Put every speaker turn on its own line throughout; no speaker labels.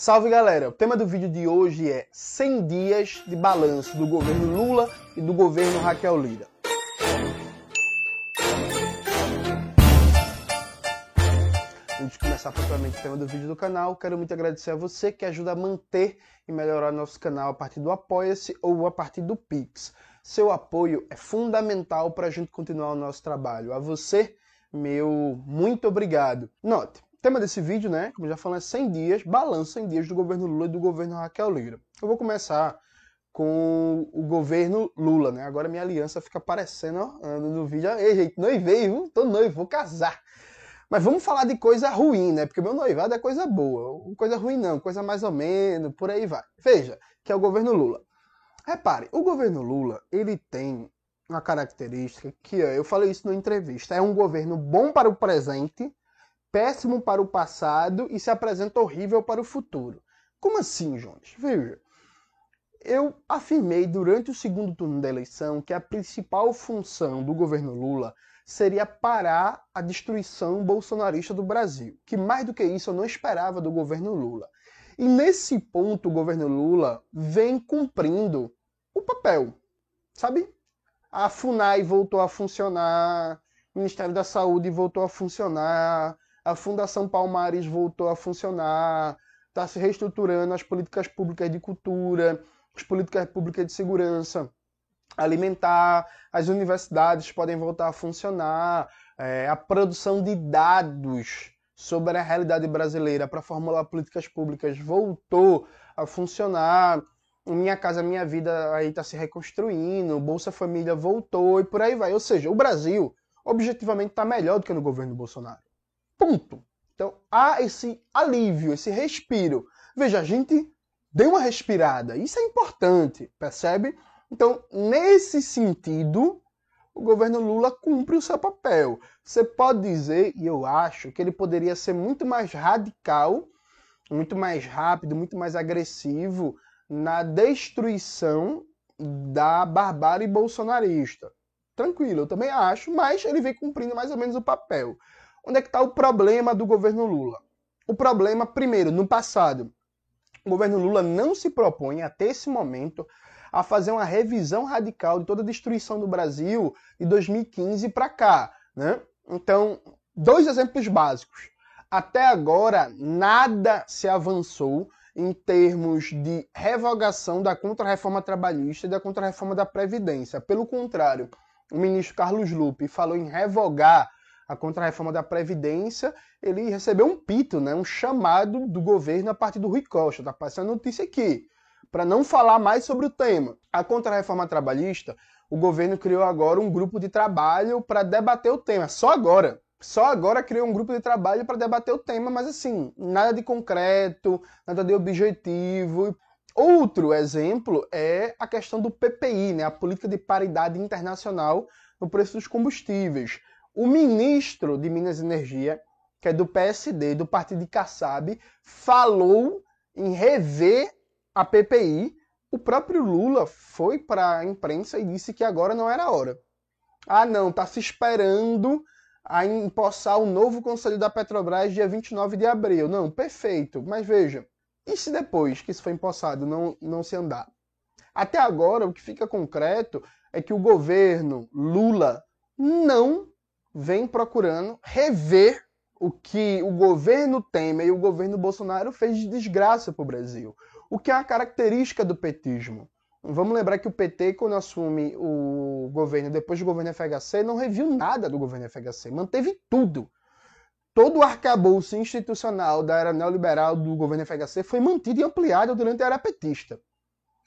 Salve galera! O tema do vídeo de hoje é 100 dias de balanço do governo Lula e do governo Raquel Lira. Antes de começar propriamente o tema do vídeo do canal, quero muito agradecer a você que ajuda a manter e melhorar nosso canal a partir do Apoia-se ou a partir do Pix. Seu apoio é fundamental para a gente continuar o nosso trabalho. A você, meu muito obrigado. Note, tema desse vídeo, né, como já falei, é 100 dias, balanço 100 dias do governo Lula e do governo Raquel Lira. Eu vou começar com o governo Lula, né? Agora minha aliança fica aparecendo ó, no vídeo. Ei, gente, noivei, viu? Tô noivo, vou casar. Mas vamos falar de coisa ruim, né? Porque meu noivado é coisa boa. Coisa ruim não, coisa mais ou menos, por aí vai. Veja, que é o governo Lula. Repare, o governo Lula, ele tem uma característica que, eu falei isso na entrevista, é um governo bom para o presente, péssimo para o passado e se apresenta horrível para o futuro. Como assim, Jones? Veja, eu afirmei durante o segundo turno da eleição que a principal função do governo Lula seria parar a destruição bolsonarista do Brasil. Que mais do que isso eu não esperava do governo Lula. E nesse ponto o governo Lula vem cumprindo o papel, sabe? A FUNAI voltou a funcionar, o Ministério da Saúde voltou a funcionar, a Fundação Palmares voltou a funcionar, está se reestruturando as políticas públicas de cultura, as políticas públicas de segurança alimentar, as universidades podem voltar a funcionar, é, a produção de dados sobre a realidade brasileira para formular políticas públicas voltou a funcionar. Minha Casa Minha Vida aí está se reconstruindo, Bolsa Família voltou e por aí vai. Ou seja, o Brasil objetivamente está melhor do que no governo Bolsonaro. Ponto. Então há esse alívio, esse respiro. Veja, a gente deu uma respirada. Isso é importante, percebe? Então, nesse sentido, o governo Lula cumpre o seu papel. Você pode dizer, e eu acho, que ele poderia ser muito mais radical, muito mais rápido, muito mais agressivo na destruição da barbárie bolsonarista. Tranquilo, eu também acho, mas ele vem cumprindo mais ou menos o papel. Onde é que está o problema do governo Lula? O problema, primeiro, no passado, o governo Lula não se propõe até esse momento a fazer uma revisão radical de toda a destruição do Brasil de 2015 para cá. Né? Então, dois exemplos básicos. Até agora, nada se avançou em termos de revogação da contrarreforma trabalhista e da contrarreforma da Previdência. Pelo contrário, o ministro Carlos Lupe falou em revogar a contrarreforma da Previdência, ele recebeu um pito, né, um chamado do governo a partir do Rui Costa. Está passando notícia aqui. Para não falar mais sobre o tema. A contrarreforma trabalhista, o governo criou agora um grupo de trabalho para debater o tema. Só agora. Só agora criou um grupo de trabalho para debater o tema, mas assim, nada de concreto, nada de objetivo. Outro exemplo é a questão do PPI, né, a política de paridade internacional no preço dos combustíveis. O ministro de Minas e Energia, que é do PSD, do partido de Kassab, falou em rever a PPI. O próprio Lula foi para a imprensa e disse que agora não era a hora. Ah, não, está se esperando a empossar o novo conselho da Petrobras dia 29 de abril. Não, perfeito. Mas veja, e se depois que isso foi empossado não, não se andar? Até agora, o que fica concreto é que o governo Lula não vem procurando rever o que o governo Temer e o governo Bolsonaro fez de desgraça para o Brasil. O que é a característica do petismo. Vamos lembrar que o PT, quando assume o governo depois do governo FHC, não reviu nada do governo FHC, manteve tudo. Todo o arcabouço institucional da era neoliberal do governo FHC foi mantido e ampliado durante a era petista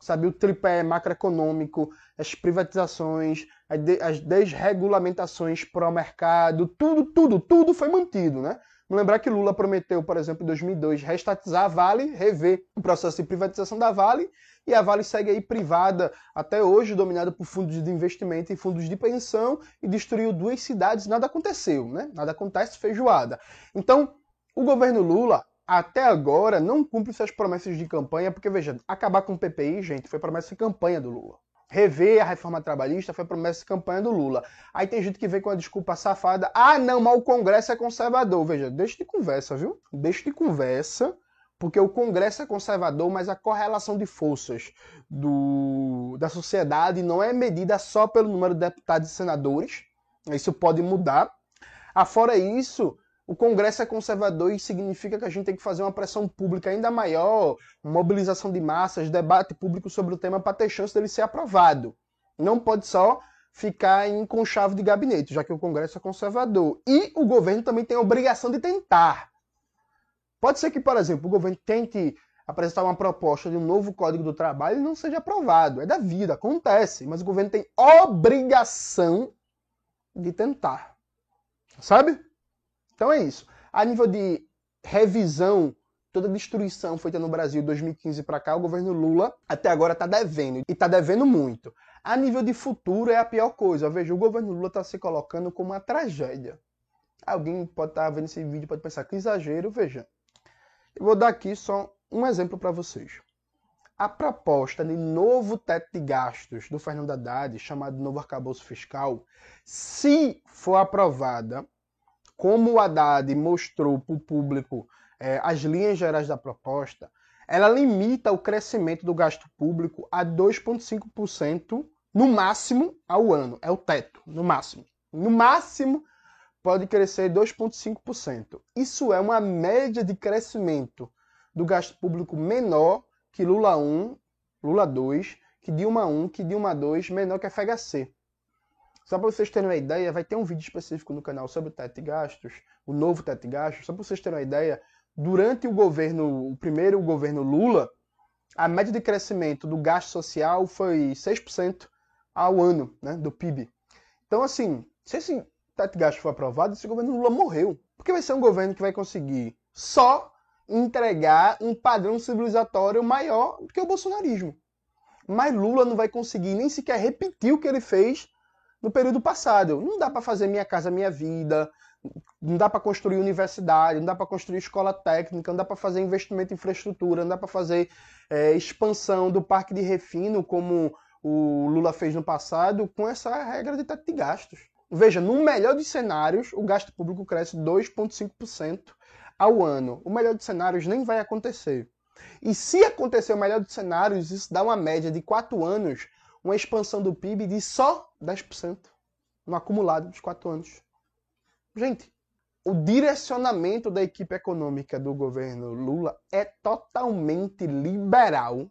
sabe, o tripé macroeconômico, as privatizações, as desregulamentações para o mercado, tudo, tudo, tudo foi mantido, né? Vamos lembrar que Lula prometeu, por exemplo, em 2002, restatizar a Vale, rever o processo de privatização da Vale, e a Vale segue aí privada até hoje, dominada por fundos de investimento e fundos de pensão, e destruiu duas cidades, nada aconteceu, né? Nada acontece feijoada. Então, o governo Lula até agora não cumpre suas promessas de campanha, porque veja, acabar com o PPI, gente, foi promessa de campanha do Lula. Rever a reforma trabalhista foi promessa de campanha do Lula. Aí tem gente que vem com a desculpa safada. Ah, não, mas o Congresso é conservador. Veja, deixa de conversa, viu? Deixa de conversa, porque o Congresso é conservador, mas a correlação de forças do, da sociedade não é medida só pelo número de deputados e senadores. Isso pode mudar. Afora isso, o Congresso é conservador e significa que a gente tem que fazer uma pressão pública ainda maior, mobilização de massas, debate público sobre o tema para ter chance dele ser aprovado. Não pode só ficar em conchave de gabinete, já que o Congresso é conservador. E o governo também tem a obrigação de tentar. Pode ser que, por exemplo, o governo tente apresentar uma proposta de um novo Código do Trabalho e não seja aprovado. É da vida, acontece. Mas o governo tem obrigação de tentar. Sabe? Então é isso. A nível de revisão, toda a destruição feita no Brasil de 2015 para cá, o governo Lula até agora está devendo. E está devendo muito. A nível de futuro é a pior coisa. Veja, o governo Lula está se colocando como uma tragédia. Alguém pode estar tá vendo esse vídeo pode pensar que exagero. Veja, eu vou dar aqui só um exemplo para vocês. A proposta de novo teto de gastos do Fernando Haddad, chamado novo arcabouço fiscal, se for aprovada, como o Haddad mostrou para o público é, as linhas gerais da proposta, ela limita o crescimento do gasto público a 2,5% no máximo ao ano. É o teto, no máximo. No máximo pode crescer 2,5%. Isso é uma média de crescimento do gasto público menor que Lula 1, Lula 2, que Dilma 1, que Dilma 2, menor que FHC. Só para vocês terem uma ideia, vai ter um vídeo específico no canal sobre o teto de gastos, o novo teto de gastos. Só para vocês terem uma ideia, durante o governo, o primeiro governo Lula, a média de crescimento do gasto social foi 6% ao ano, né, do PIB. Então, assim, se esse teto de gasto for aprovado, esse governo Lula morreu. Porque vai ser um governo que vai conseguir só entregar um padrão civilizatório maior do que o bolsonarismo. Mas Lula não vai conseguir nem sequer repetir o que ele fez no período passado. Não dá para fazer Minha Casa Minha Vida, não dá para construir universidade, não dá para construir escola técnica, não dá para fazer investimento em infraestrutura, não dá para fazer é, expansão do parque de refino, como o Lula fez no passado, com essa regra de teto de gastos. Veja, no melhor dos cenários, o gasto público cresce 2,5% ao ano. O melhor dos cenários nem vai acontecer. E se acontecer o melhor dos cenários, isso dá uma média de 4 anos, uma expansão do PIB de só 10% no acumulado dos 4 anos. Gente, o direcionamento da equipe econômica do governo Lula é totalmente liberal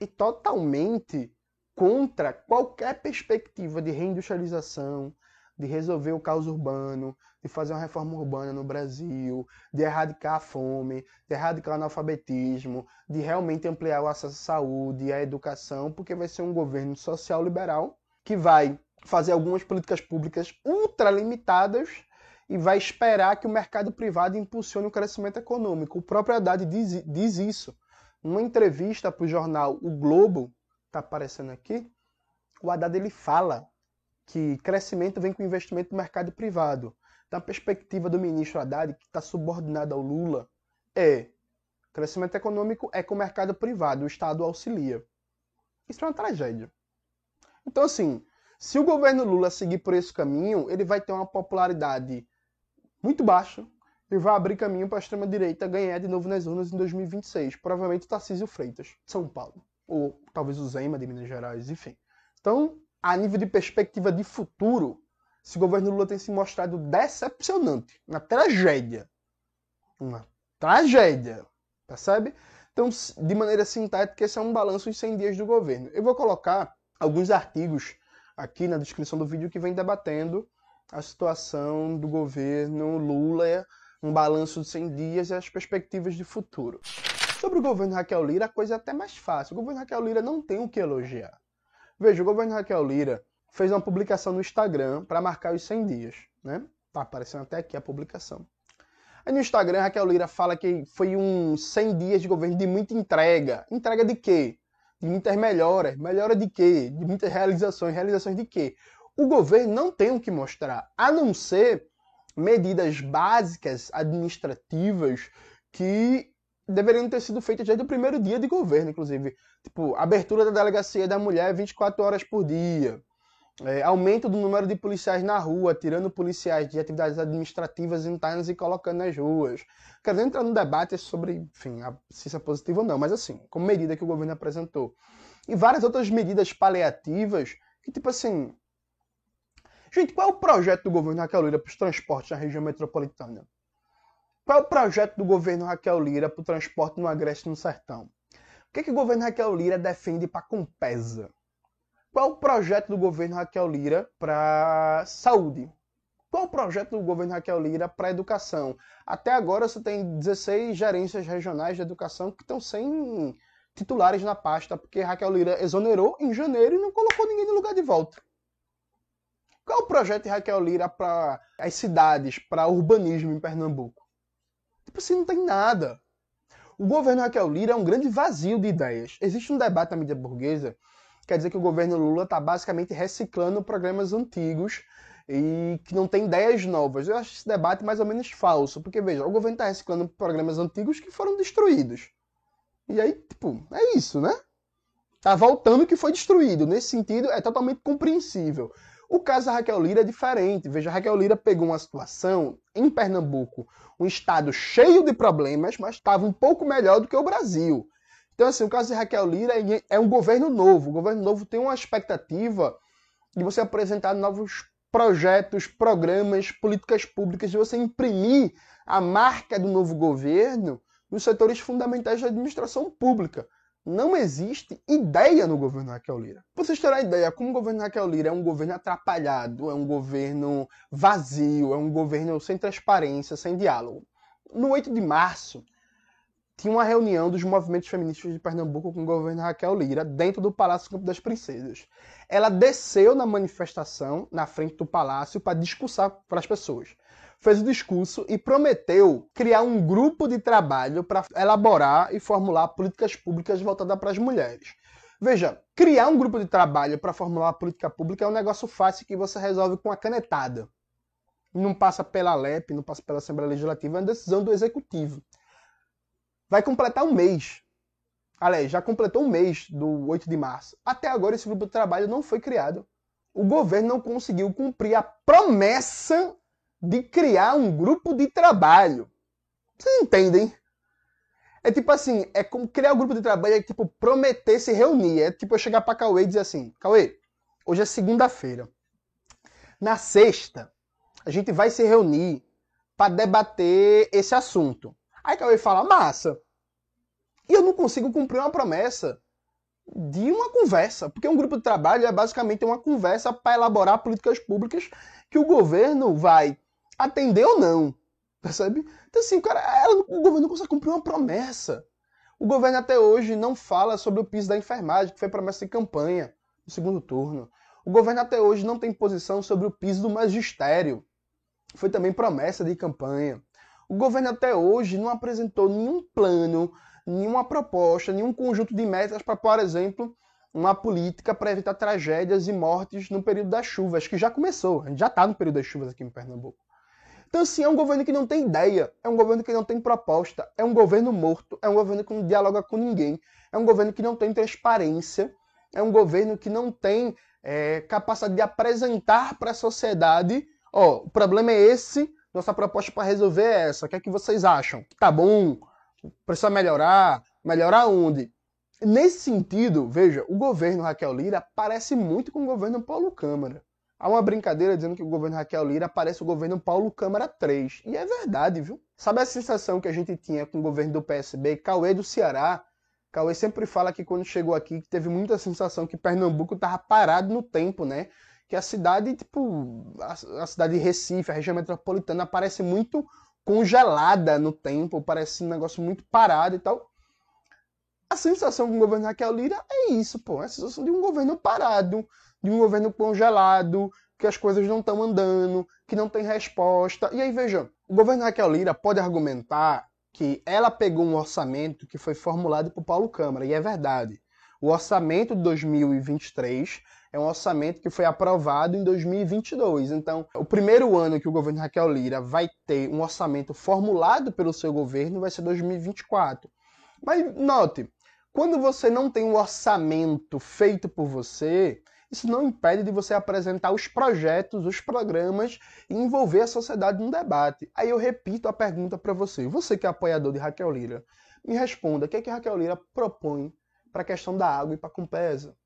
e totalmente contra qualquer perspectiva de reindustrialização, de resolver o caos urbano, de fazer uma reforma urbana no Brasil, de erradicar a fome, de erradicar o analfabetismo, de realmente ampliar o acesso à saúde e à educação, porque vai ser um governo social liberal que vai fazer algumas políticas públicas ultralimitadas e vai esperar que o mercado privado impulsione o crescimento econômico. O próprio Haddad diz, diz isso. Numa entrevista para o jornal O Globo, está aparecendo aqui, o Haddad ele fala que crescimento vem com investimento no mercado privado. Da perspectiva do ministro Haddad, que está subordinado ao Lula, é crescimento econômico é com o mercado privado, o Estado auxilia. Isso é uma tragédia. Então, assim, se o governo Lula seguir por esse caminho, ele vai ter uma popularidade muito baixa e vai abrir caminho para a extrema-direita ganhar de novo nas urnas em 2026. Provavelmente o Tarcísio Freitas, São Paulo ou talvez o Zema de Minas Gerais, enfim. Então, a nível de perspectiva de futuro, esse governo Lula tem se mostrado decepcionante, uma tragédia. Uma tragédia, percebe? Então, de maneira sintética, esse é um balanço de 100 dias do governo. Eu vou colocar alguns artigos aqui na descrição do vídeo que vem debatendo a situação do governo Lula, um balanço de 100 dias e as perspectivas de futuro. Sobre o governo Raquel Lira, a coisa é até mais fácil. O governo Raquel Lira não tem o que elogiar. Veja, o governo Raquel Lira fez uma publicação no Instagram para marcar os 100 dias, né? Tá aparecendo até aqui a publicação. Aí no Instagram, Raquel Lira fala que foi um 100 dias de governo de muita entrega. Entrega de quê? De muitas melhoras. Melhora de quê? De muitas realizações. Realizações de quê? O governo não tem o que mostrar, a não ser medidas básicas administrativas que deveriam ter sido feitas desde o primeiro dia de governo, inclusive. Tipo, abertura da delegacia da mulher 24 horas por dia. É, aumento do número de policiais na rua, tirando policiais de atividades administrativas internas e colocando nas ruas. Quero entrar no debate sobre, enfim, a, se isso é positivo ou não, mas assim, como medida que o governo apresentou. E várias outras medidas paliativas que, tipo assim. Gente, qual é o projeto do governo Raquel Lira para os transportes na região metropolitana? Qual é o projeto do governo Raquel Lira para o transporte no Agreste e no Sertão? O que, é que o governo Raquel Lira defende para Compesa? Qual é o projeto do governo Raquel Lira para saúde? Qual o projeto do governo Raquel Lira para educação? Até agora você tem 16 gerências regionais de educação que estão sem titulares na pasta, porque Raquel Lira exonerou em janeiro e não colocou ninguém no lugar de volta. Qual o projeto de Raquel Lira para as cidades, para urbanismo em Pernambuco? Tipo assim, não tem nada. O governo Raquel Lira é um grande vazio de ideias. Existe um debate na mídia burguesa quer dizer que o governo Lula está basicamente reciclando programas antigos e que não tem ideias novas. Eu acho esse debate mais ou menos falso, porque veja, o governo está reciclando programas antigos que foram destruídos. E aí, tipo, é isso, né? Tá voltando o que foi destruído. Nesse sentido, é totalmente compreensível. O caso da Raquel Lira é diferente. Veja, Raquel Lira pegou uma situação em Pernambuco, um estado cheio de problemas, mas estava um pouco melhor do que o Brasil. Então, assim, o caso de Raquel Lira é um governo novo. O governo novo tem uma expectativa de você apresentar novos projetos, programas, políticas públicas, de você imprimir a marca do novo governo nos setores fundamentais da administração pública. Não existe ideia no governo Raquel Lira. Pra vocês terem ideia, como o governo Raquel Lira é um governo atrapalhado, é um governo vazio, é um governo sem transparência, sem diálogo. No 8 de março, tinha uma reunião dos movimentos feministas de Pernambuco com o governo Raquel Lira dentro do Palácio Campo das Princesas. Ela desceu na manifestação, na frente do palácio, para discursar para as pessoas. Fez o discurso e prometeu criar um grupo de trabalho para elaborar e formular políticas públicas voltadas para as mulheres. Veja, criar um grupo de trabalho para formular política pública é um negócio fácil que você resolve com a canetada. Não passa pela LEP, não passa pela Assembleia Legislativa, é uma decisão do Executivo vai completar um mês. Aliás, já completou um mês do 8 de março. Até agora esse grupo de trabalho não foi criado. O governo não conseguiu cumprir a promessa de criar um grupo de trabalho. Vocês entendem? É tipo assim, é como criar um grupo de trabalho, é tipo prometer se reunir. É tipo eu chegar pra Cauê e dizer assim, Cauê, hoje é segunda-feira. Na sexta, a gente vai se reunir para debater esse assunto. Aí Cauê fala, massa. E eu não consigo cumprir uma promessa de uma conversa, porque um grupo de trabalho é basicamente uma conversa para elaborar políticas públicas que o governo vai atender ou não, percebe? Então assim, o, cara, ela, o governo não consegue cumprir uma promessa. O governo até hoje não fala sobre o piso da enfermagem, que foi promessa de campanha no segundo turno. O governo até hoje não tem posição sobre o piso do magistério. Foi também promessa de campanha. O governo até hoje não apresentou nenhum plano, nenhuma proposta, nenhum conjunto de metas para, por exemplo, uma política para evitar tragédias e mortes no período das chuvas, que já começou, a gente já está no período das chuvas aqui em Pernambuco. Então, assim, é um governo que não tem ideia, é um governo que não tem proposta, é um governo morto, é um governo que não dialoga com ninguém, é um governo que não tem transparência, é um governo que não tem é, capacidade de apresentar para a sociedade: ó, o problema é esse, nossa proposta para resolver é essa. O que é que vocês acham? Tá bom? Precisa melhorar? Melhorar onde? Nesse sentido, veja, o governo Raquel Lira parece muito com o governo Paulo Câmara. Há uma brincadeira dizendo que o governo Raquel Lira parece o governo Paulo Câmara 3. E é verdade, viu? Sabe a sensação que a gente tinha com o governo do PSB? Cauê do Ceará. Cauê sempre fala que quando chegou aqui que teve muita sensação que Pernambuco estava parado no tempo, né? que a cidade, tipo, a, a, cidade de Recife, a região metropolitana, parece muito congelada no tempo, parece um negócio muito parado e tal. A sensação com o governo Raquel Lira é isso, pô. É a sensação de um governo parado, de um governo congelado, que as coisas não estão andando, que não tem resposta. E aí, veja, o governo Raquel Lira pode argumentar que ela pegou um orçamento que foi formulado por Paulo Câmara, e é verdade. O orçamento de 2023 é um orçamento que foi aprovado em 2022. Então, o primeiro ano que o governo Raquel Lira vai ter um orçamento formulado pelo seu governo vai ser 2024. Mas note, quando você não tem um orçamento feito por você, isso não impede de você apresentar os projetos, os programas e envolver a sociedade num debate. Aí eu repito a pergunta para você. Você que é apoiador de Raquel Lira, me responda, o que é que Raquel Lira propõe para a questão da água e para a Compesa?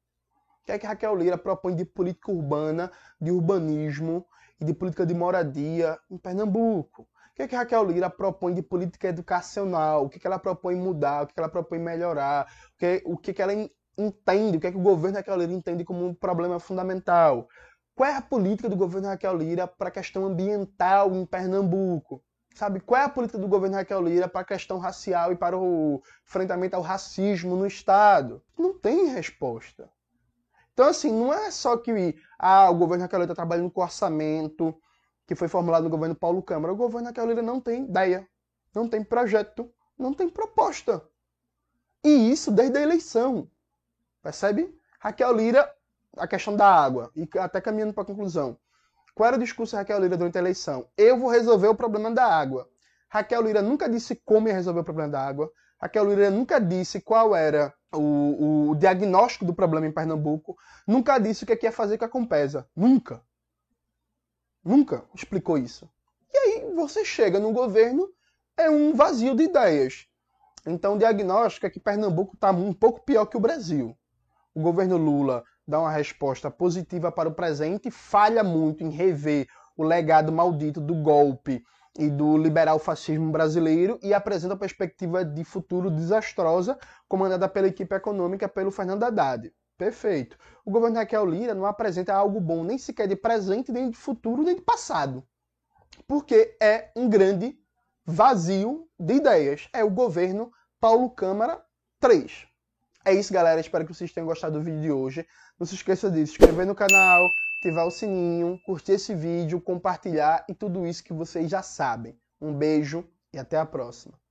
O que é que Raquel Lira propõe de política urbana, de urbanismo e de política de moradia em Pernambuco? Que, que Raquel Lira propõe de política educacional? O que, que ela propõe mudar? O que, que ela propõe melhorar? O que, o que, que ela entende? O que, é que o governo Raquel Lira entende como um problema fundamental? Qual é a política do governo Raquel Lira para a questão ambiental em Pernambuco? Sabe, qual é a política do governo Raquel Lira para a questão racial e para o enfrentamento ao racismo no Estado? Não tem resposta. Então, assim, não é só que ah, o governo Raquel Lira está trabalhando com orçamento, que foi formulado no governo Paulo Câmara. O governo Raquel Lira não tem ideia, não tem projeto, não tem proposta. E isso desde a eleição. Percebe? Raquel Lira, a questão da água, e até caminhando para a conclusão. Qual era o discurso de Raquel Lira durante a eleição? Eu vou resolver o problema da água. Raquel Lira nunca disse como ia resolver o problema da água. Raquel Lira nunca disse qual era o, o diagnóstico do problema em Pernambuco. Nunca disse o que, é que ia fazer com a Compesa. Nunca. Nunca explicou isso. E aí você chega no governo, é um vazio de ideias. Então o diagnóstico é que Pernambuco está um pouco pior que o Brasil. O governo Lula dá uma resposta positiva para o presente, falha muito em rever o legado maldito do golpe e do liberal fascismo brasileiro e apresenta a perspectiva de futuro desastrosa, comandada pela equipe econômica pelo Fernando Haddad. Perfeito. O governo Raquel Lira não apresenta algo bom nem sequer de presente, nem de futuro, nem de passado. Porque é um grande vazio de ideias. É o governo Paulo Câmara 3. É isso, galera. Espero que vocês tenham gostado do vídeo de hoje. Não se esqueça de se inscrever no canal, ativar o sininho, curtir esse vídeo, compartilhar e tudo isso que vocês já sabem. Um beijo e até a próxima.